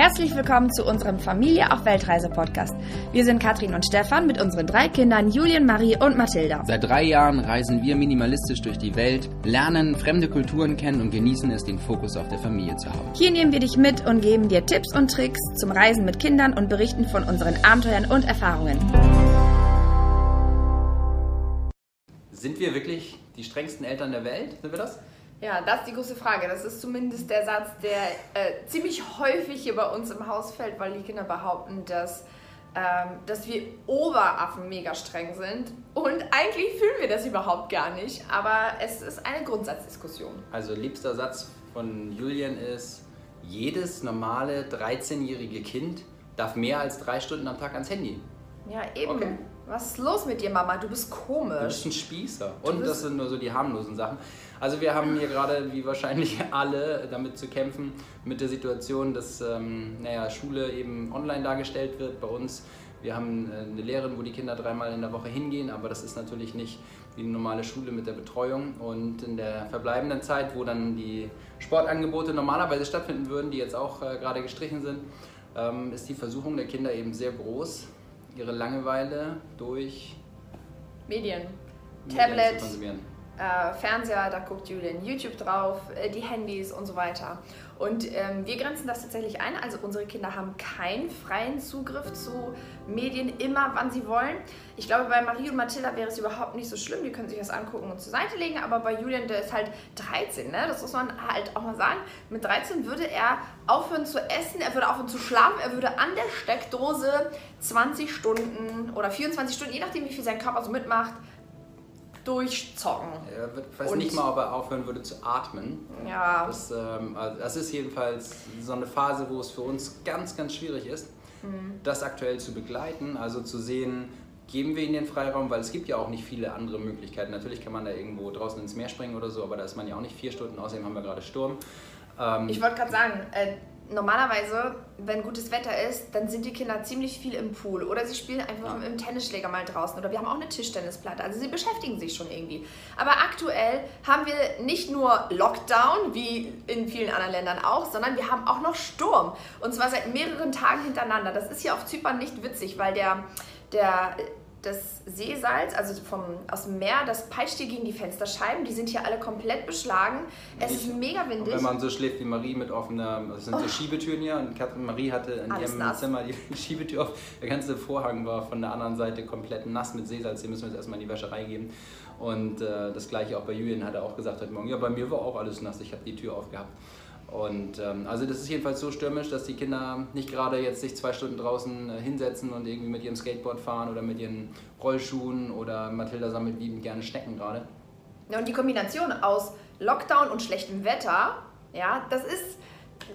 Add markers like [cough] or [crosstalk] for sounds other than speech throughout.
Herzlich willkommen zu unserem Familie auf Weltreise Podcast. Wir sind Katrin und Stefan mit unseren drei Kindern Julien, Marie und Mathilda. Seit drei Jahren reisen wir minimalistisch durch die Welt, lernen fremde Kulturen kennen und genießen es, den Fokus auf der Familie zu haben. Hier nehmen wir dich mit und geben dir Tipps und Tricks zum Reisen mit Kindern und berichten von unseren Abenteuern und Erfahrungen. Sind wir wirklich die strengsten Eltern der Welt? Sind wir das? Ja, das ist die große Frage. Das ist zumindest der Satz, der äh, ziemlich häufig hier bei uns im Haus fällt, weil die Kinder behaupten, dass, ähm, dass wir Oberaffen mega streng sind. Und eigentlich fühlen wir das überhaupt gar nicht. Aber es ist eine Grundsatzdiskussion. Also liebster Satz von Julian ist, jedes normale 13-jährige Kind darf mehr als drei Stunden am Tag ans Handy. Ja, eben. Okay. Was ist los mit dir, Mama? Du bist komisch. Du bist ein Spießer. Und das sind nur so die harmlosen Sachen. Also wir haben hier gerade, wie wahrscheinlich [laughs] alle, damit zu kämpfen, mit der Situation, dass ähm, naja, Schule eben online dargestellt wird bei uns. Wir haben äh, eine Lehrerin, wo die Kinder dreimal in der Woche hingehen, aber das ist natürlich nicht wie eine normale Schule mit der Betreuung. Und in der verbleibenden Zeit, wo dann die Sportangebote normalerweise stattfinden würden, die jetzt auch äh, gerade gestrichen sind, ähm, ist die Versuchung der Kinder eben sehr groß, ihre Langeweile durch Medien, Medien Tablet, zu konsumieren. Äh, Fernseher, da guckt Julian YouTube drauf, äh, die Handys und so weiter. Und ähm, wir grenzen das tatsächlich ein. Also unsere Kinder haben keinen freien Zugriff zu Medien immer, wann sie wollen. Ich glaube, bei Marie und Mathilda wäre es überhaupt nicht so schlimm. Die können sich das angucken und zur Seite legen. Aber bei Julian, der ist halt 13, ne? das muss man halt auch mal sagen. Mit 13 würde er aufhören zu essen, er würde aufhören zu schlafen, er würde an der Steckdose 20 Stunden oder 24 Stunden, je nachdem, wie viel sein Körper so mitmacht, durchzocken. Er wird, weiß Und- nicht mal, ob er aufhören würde zu atmen. Ja. Das, ähm, also das ist jedenfalls so eine Phase, wo es für uns ganz, ganz schwierig ist, Mhm. das aktuell zu begleiten. Also zu sehen, geben wir ihnen den Freiraum, weil es gibt ja auch nicht viele andere Möglichkeiten. Natürlich kann man da irgendwo draußen ins Meer springen oder so, aber da ist man ja auch nicht vier Stunden. Außerdem haben wir gerade Sturm. Ähm, Ich wollte gerade sagen, äh, normalerweise, wenn gutes Wetter ist, dann sind die Kinder ziemlich viel im Pool oder sie spielen einfach mit dem Tennisschläger mal draußen oder wir haben auch eine Tischtennisplatte. Also sie beschäftigen sich schon irgendwie. Aber aktuell haben wir nicht nur Lockdown, wie in vielen anderen Ländern auch, sondern wir haben auch noch Sturm. Und zwar seit mehreren Tagen hintereinander. Das ist hier auf Zypern nicht witzig, weil der, der das Seesalz, also vom, aus dem Meer, das peitscht hier gegen die Fensterscheiben. Die sind hier alle komplett beschlagen. Es ist mega und windig. wenn man so schläft wie Marie mit offener, das sind so Schiebetüren hier und Katrin Marie hatte in Oh. Alles ihrem nass. Zimmer die [laughs] Schiebetür auf. Der ganze Vorhang war von der anderen Seite komplett nass mit Seesalz. Den müssen wir jetzt erstmal in die Wäscherei geben. Und äh, das gleiche auch bei Julian hat er auch gesagt heute Morgen. Ja, bei mir war auch alles nass. Ich habe die Tür aufgehabt. Und ähm, also das ist jedenfalls so stürmisch, dass die Kinder nicht gerade jetzt sich zwei Stunden draußen äh, hinsetzen und irgendwie mit ihrem Skateboard fahren oder mit ihren Rollschuhen oder Mathilda sammelt liebend gerne Schnecken gerade. Ja, und die Kombination aus Lockdown und schlechtem Wetter, ja, das ist,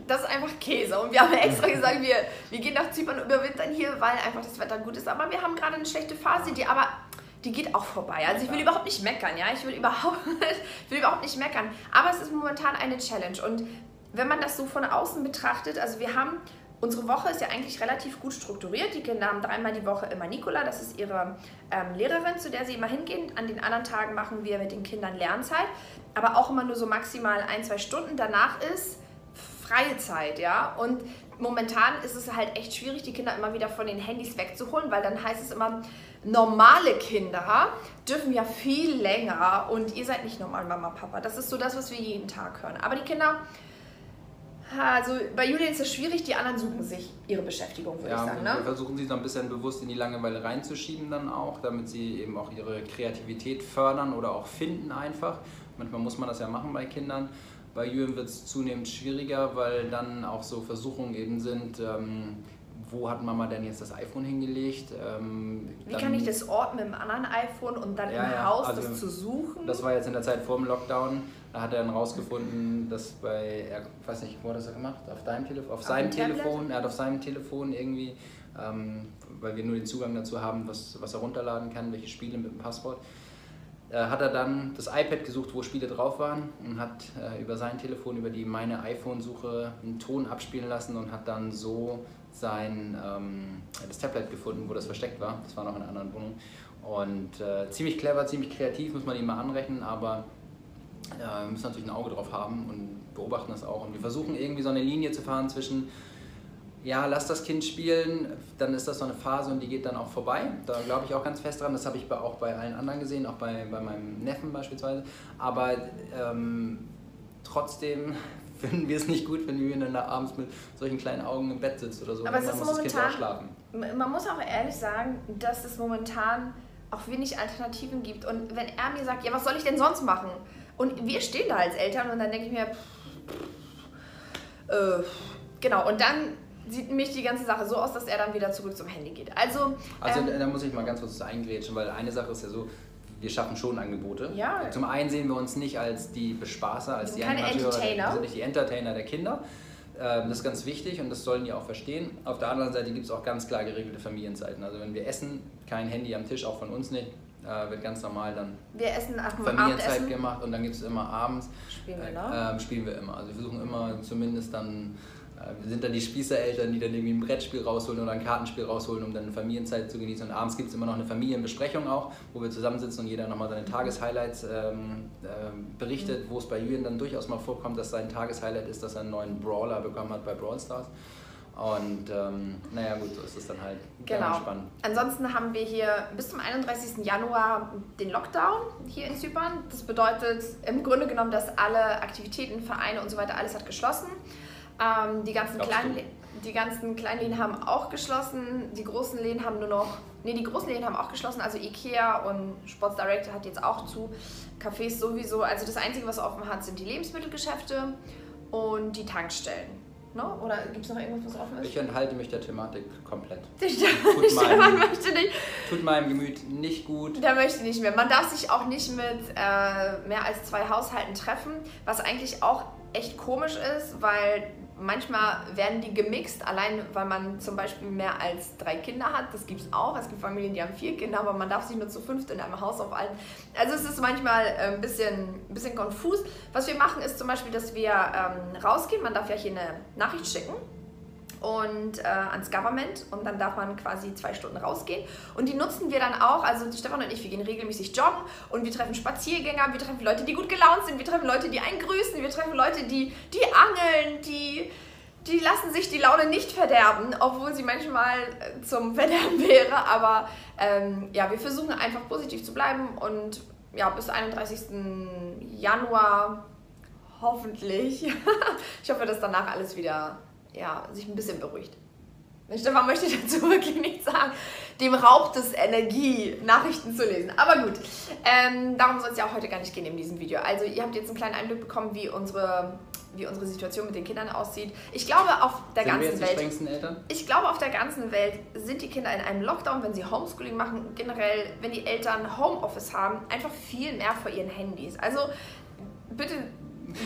das ist einfach Käse. Und wir haben extra [laughs] gesagt, wir, wir gehen nach Zypern und überwintern hier, weil einfach das Wetter gut ist. Aber wir haben gerade eine schlechte Phase, die aber, die geht auch vorbei. Also ich will überhaupt nicht meckern, ja, ich will überhaupt, [laughs] ich will überhaupt nicht meckern. Aber es ist momentan eine Challenge. Und wenn man das so von außen betrachtet, also wir haben Unsere Woche ist ja eigentlich relativ gut strukturiert. Die Kinder haben dreimal die Woche immer Nikola, das ist ihre ähm, Lehrerin, zu der sie immer hingehen. An den anderen Tagen machen wir mit den Kindern Lernzeit, aber auch immer nur so maximal ein, zwei Stunden. Danach ist freie Zeit, ja. Und momentan ist es halt echt schwierig, die Kinder immer wieder von den Handys wegzuholen, weil dann heißt es immer, normale Kinder dürfen ja viel länger und ihr seid nicht normal, Mama, Papa. Das ist so das, was wir jeden Tag hören. Aber die Kinder, also bei Julian ist es schwierig, die anderen suchen sich ihre Beschäftigung, würde Ja, ich sagen. wir Ne? versuchen sie so ein bisschen bewusst in die Langeweile reinzuschieben dann auch, damit sie eben auch ihre Kreativität fördern oder auch finden einfach. Manchmal muss man das ja machen bei Kindern. Bei Julian wird es zunehmend schwieriger, weil dann auch so Versuchungen eben sind, ähm, wo hat Mama denn jetzt das iPhone hingelegt? Ähm, Wie kann ich das orten mit einem anderen iPhone und dann Ja, im Haus also das zu suchen? Das war jetzt in der Zeit vor dem Lockdown. Da hat er dann rausgefunden, dass bei, er weiß nicht, wo hat er das gemacht? Auf deinem Telefon? Auf, seinem dem Tablet? Telefon? Er hat auf seinem Telefon irgendwie, ähm, weil wir nur den Zugang dazu haben, was, was er runterladen kann, welche Spiele mit dem Passwort. Äh, hat er dann das iPad gesucht, wo Spiele drauf waren und hat äh, über sein Telefon, über die meine iPhone-Suche einen Ton abspielen lassen und hat dann so sein ähm, das Tablet gefunden, wo das versteckt war. Das war noch in einer anderen Wohnung. Und äh, ziemlich clever, ziemlich kreativ, muss man ihm mal anrechnen, aber äh, wir müssen natürlich ein Auge drauf haben und beobachten das auch. Und wir versuchen irgendwie so eine Linie zu fahren zwischen ja, lass das Kind spielen, dann ist das so eine Phase und die geht dann auch vorbei. Da glaube ich auch ganz fest dran. Das habe ich auch bei allen anderen gesehen, auch bei, bei meinem Neffen beispielsweise. Aber ähm, trotzdem [laughs] finden wir es nicht gut, wenn Julian dann abends mit solchen kleinen Augen im Bett sitzt oder so. Aber es ist momentan, man muss auch ehrlich sagen, dass es momentan auch wenig Alternativen gibt. Und wenn er mir sagt, ja, was soll ich denn sonst machen? Und wir stehen da als Eltern und dann denke ich mir, äh, genau, und dann sieht nämlich die ganze Sache so aus, dass er dann wieder zurück zum Handy geht. Also, also ähm, da muss ich mal ganz kurz eingrätschen, weil eine Sache ist ja so, wir schaffen schon Angebote. Ja. Zum einen sehen wir uns nicht als die Bespaßer, als die Animateure, wir sind nicht die Entertainer der Kinder. Ähm, das ist ganz wichtig und das sollen die auch verstehen. Auf der anderen Seite gibt es auch ganz klar geregelte Familienzeiten. Also wenn wir essen, kein Handy am Tisch, auch von uns nicht, äh, wird ganz normal dann wir essen Familienzeit Abendessen. gemacht und dann gibt es immer abends. Spielen wir, äh, äh, spielen wir immer. Also wir versuchen immer zumindest dann äh, wir sind dann die Spießereltern, die dann irgendwie ein Brettspiel rausholen oder ein Kartenspiel rausholen, um dann eine Familienzeit zu genießen. Und abends gibt es immer noch eine Familienbesprechung auch, wo wir zusammensitzen und jeder nochmal seine Tageshighlights ähm, äh, berichtet, mhm. wo es bei Julian dann durchaus mal vorkommt, dass sein Tageshighlight ist, dass er einen neuen Brawler bekommen hat bei Brawl Stars. Und ähm, naja, gut, so ist es dann halt genau. spannend. Ansonsten haben wir hier bis zum 31. Januar den Lockdown hier in Zypern. Das bedeutet im Grunde genommen, dass alle Aktivitäten, Vereine und so weiter, alles hat geschlossen. Ähm, die, ganzen kleinen, die ganzen kleinen Läden haben auch geschlossen. Die großen Läden haben nur noch. Ne, die großen Läden haben auch geschlossen. Also Ikea und Sports Direct hat jetzt auch zu. Cafés sowieso. Also das Einzige, was offen hat, sind die Lebensmittelgeschäfte und die Tankstellen. No? Oder gibt es noch irgendwas, was offen ist? Ich enthalte mich der Thematik komplett. [laughs] tut, meinem, möchte nicht. tut meinem Gemüt nicht gut. Der möchte nicht mehr. Man darf sich auch nicht mit äh, mehr als zwei Haushalten treffen, was eigentlich auch echt komisch ist, weil manchmal werden die gemixt, allein weil man zum Beispiel mehr als drei Kinder hat. Das gibt es auch. Es gibt Familien, die haben vier Kinder, aber man darf sich nur zu fünft in einem Haus aufhalten. Also es ist manchmal äh, ein bisschen, ein bisschen konfus. Was wir machen, ist zum Beispiel, dass wir ähm, rausgehen. Man darf ja hier eine Nachricht schicken und äh, ans Government und dann darf man quasi zwei Stunden rausgehen. Und die nutzen wir dann auch, also Stefan und ich, wir gehen regelmäßig joggen und wir treffen Spaziergänger, wir treffen Leute, die gut gelaunt sind, wir treffen Leute, die einen grüßen, wir treffen Leute, die, die angeln, die, die lassen sich die Laune nicht verderben, obwohl sie manchmal äh, zum Verderben [laughs] wäre. Aber ähm, ja, wir versuchen einfach positiv zu bleiben und ja, bis 31. Januar hoffentlich. [laughs] ich hoffe, dass danach alles wieder ja, sich ein bisschen beruhigt. Stefan möchte [laughs] dazu wirklich nichts sagen. Dem raubt es Energie, Nachrichten zu lesen. Aber gut, ähm, darum soll es ja auch heute gar nicht gehen in diesem Video. Also ihr habt jetzt einen kleinen Einblick bekommen, wie unsere, wie unsere Situation mit den Kindern aussieht. Ich glaube, auf der sind ganzen Welt. Ich glaube, auf der ganzen Welt sind die Kinder in einem Lockdown, wenn sie Homeschooling machen, generell, wenn die Eltern Homeoffice haben, einfach viel mehr vor ihren Handys. Also bitte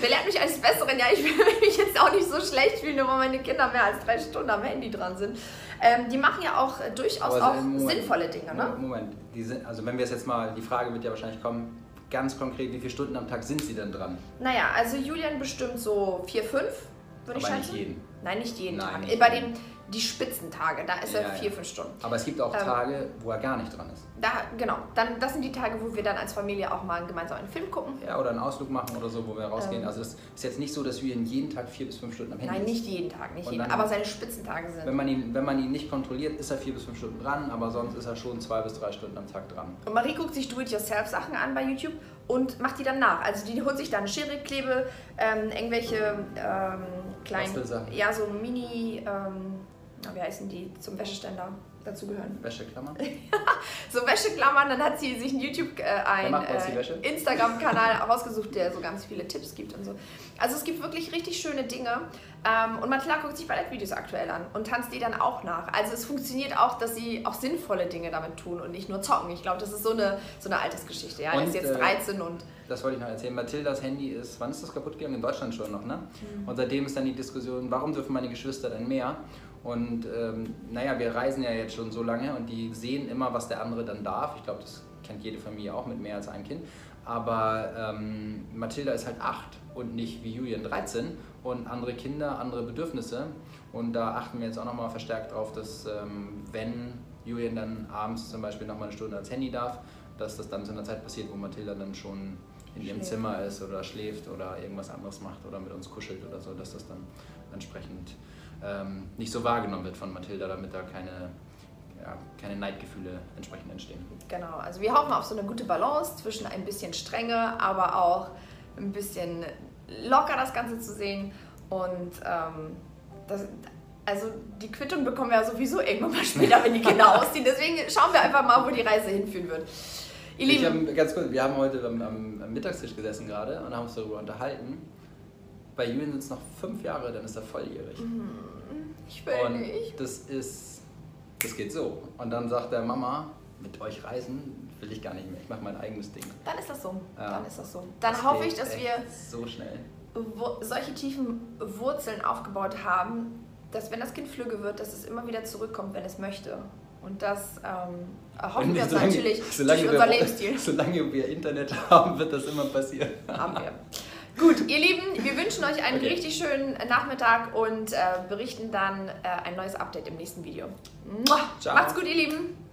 belehrt mich als Besseren. Ja, ich [laughs] will mich jetzt auch nicht so schlecht fühlen, nur weil meine Kinder mehr als drei Stunden am Handy dran sind. Ähm, die machen ja auch äh, durchaus also, auch Moment, sinnvolle Dinge, ne? Moment, sind, also wenn wir es jetzt mal, die Frage wird ja wahrscheinlich kommen, ganz konkret, wie viele Stunden am Tag sind sie denn dran? Naja, also Julian bestimmt so vier, fünf, würde ich schätzen. nicht jeden. Nein, nicht jeden Nein, Tag. Nicht Bei jeden. dem die Spitzentage, da ist ja, er vier, ja. fünf Stunden. Aber es gibt auch ähm, Tage, wo er gar nicht dran ist. Da, genau, dann, das sind die Tage, wo wir dann als Familie auch mal gemeinsam einen Film gucken. Ja, oder einen Ausflug machen oder so, wo wir rausgehen. Ähm, also es ist jetzt nicht so, dass wir ihn jeden Tag vier bis fünf Stunden am Handy Nein, nicht jeden Tag, nicht jeden, aber seine Spitzentage sind. Wenn man, ihn, wenn man ihn nicht kontrolliert, ist er vier bis fünf Stunden dran, aber sonst ist er schon zwei bis drei Stunden am Tag dran. Und Marie guckt sich Do-it-yourself-Sachen an bei YouTube und macht die dann nach. Also die holt sich dann Schere, Klebe, ähm, irgendwelche ähm, kleinen, ja so Mini... Ähm, wie heißen die, zum Wäscheständer dazugehören. Wäscheklammern? [laughs] so Wäscheklammern, dann hat sie sich ein YouTube, äh, ein äh, Instagram-Kanal [laughs] ausgesucht, der so ganz viele Tipps gibt und so. Also es gibt wirklich richtig schöne Dinge. Ähm, und Matilda guckt sich Ballettvideos aktuell an und tanzt die dann auch nach. Also es funktioniert auch, dass sie auch sinnvolle Dinge damit tun und nicht nur zocken. Ich glaube, das ist so eine, so eine Altersgeschichte. Ja, er ist jetzt 13 äh, und das wollte ich noch erzählen. Mathildas Handy ist, wann ist das kaputt gegangen? In Deutschland schon noch, ne? Mhm. Und seitdem ist dann die Diskussion, warum dürfen meine Geschwister denn mehr? Und ähm, naja, wir reisen ja jetzt schon so lange und die sehen immer, was der andere dann darf. Ich glaube, das kennt jede Familie auch mit mehr als einem Kind. Aber ähm, Mathilda ist halt 8 und nicht wie Julian 13 und andere Kinder, andere Bedürfnisse. Und da achten wir jetzt auch nochmal verstärkt drauf, dass ähm, wenn Julian dann abends zum Beispiel nochmal eine Stunde ans Handy darf, dass das dann zu einer Zeit passiert, wo Mathilda dann schon in ihrem schläft. Zimmer ist oder schläft oder irgendwas anderes macht oder mit uns kuschelt oder so, dass das dann entsprechend ähm, nicht so wahrgenommen wird von Mathilda, damit da keine, ja, keine Neidgefühle entsprechend entstehen. Genau, also wir hoffen auf so eine gute Balance zwischen ein bisschen Strenge, aber auch ein bisschen locker das Ganze zu sehen. Und ähm, das, also die Quittung bekommen wir ja sowieso irgendwann mal später, wenn die Kinder [laughs] ausziehen. Deswegen schauen wir einfach mal, wo die Reise hinführen wird. Ihr Lieben, hab, ganz kurz, wir haben heute am, am, am Mittagstisch gesessen gerade und haben uns darüber unterhalten. Bei Julian sind es noch fünf Jahre, dann ist er volljährig. Mhm. Ich will und nicht. Das ist, das geht so. Und dann sagt der Mama, mit euch reisen will ich gar nicht mehr. Ich mache mein eigenes Ding. Dann ist das so. Ja. Dann ist das so. Dann das hoffe ich, dass wir so schnell solche tiefen Wurzeln aufgebaut haben, dass wenn das Kind flügge wird, dass es immer wieder zurückkommt, wenn es möchte. Und das ähm, hoffen wir uns solange, natürlich solange durch unser Lebensstil. [laughs] Solange wir Internet [laughs] haben, wird das immer passieren. Haben wir. [laughs] Gut, ihr Lieben, wir wünschen euch einen okay. richtig schönen Nachmittag und äh, berichten dann äh, ein neues Update im nächsten Video. Ciao. Macht's gut, ihr Lieben.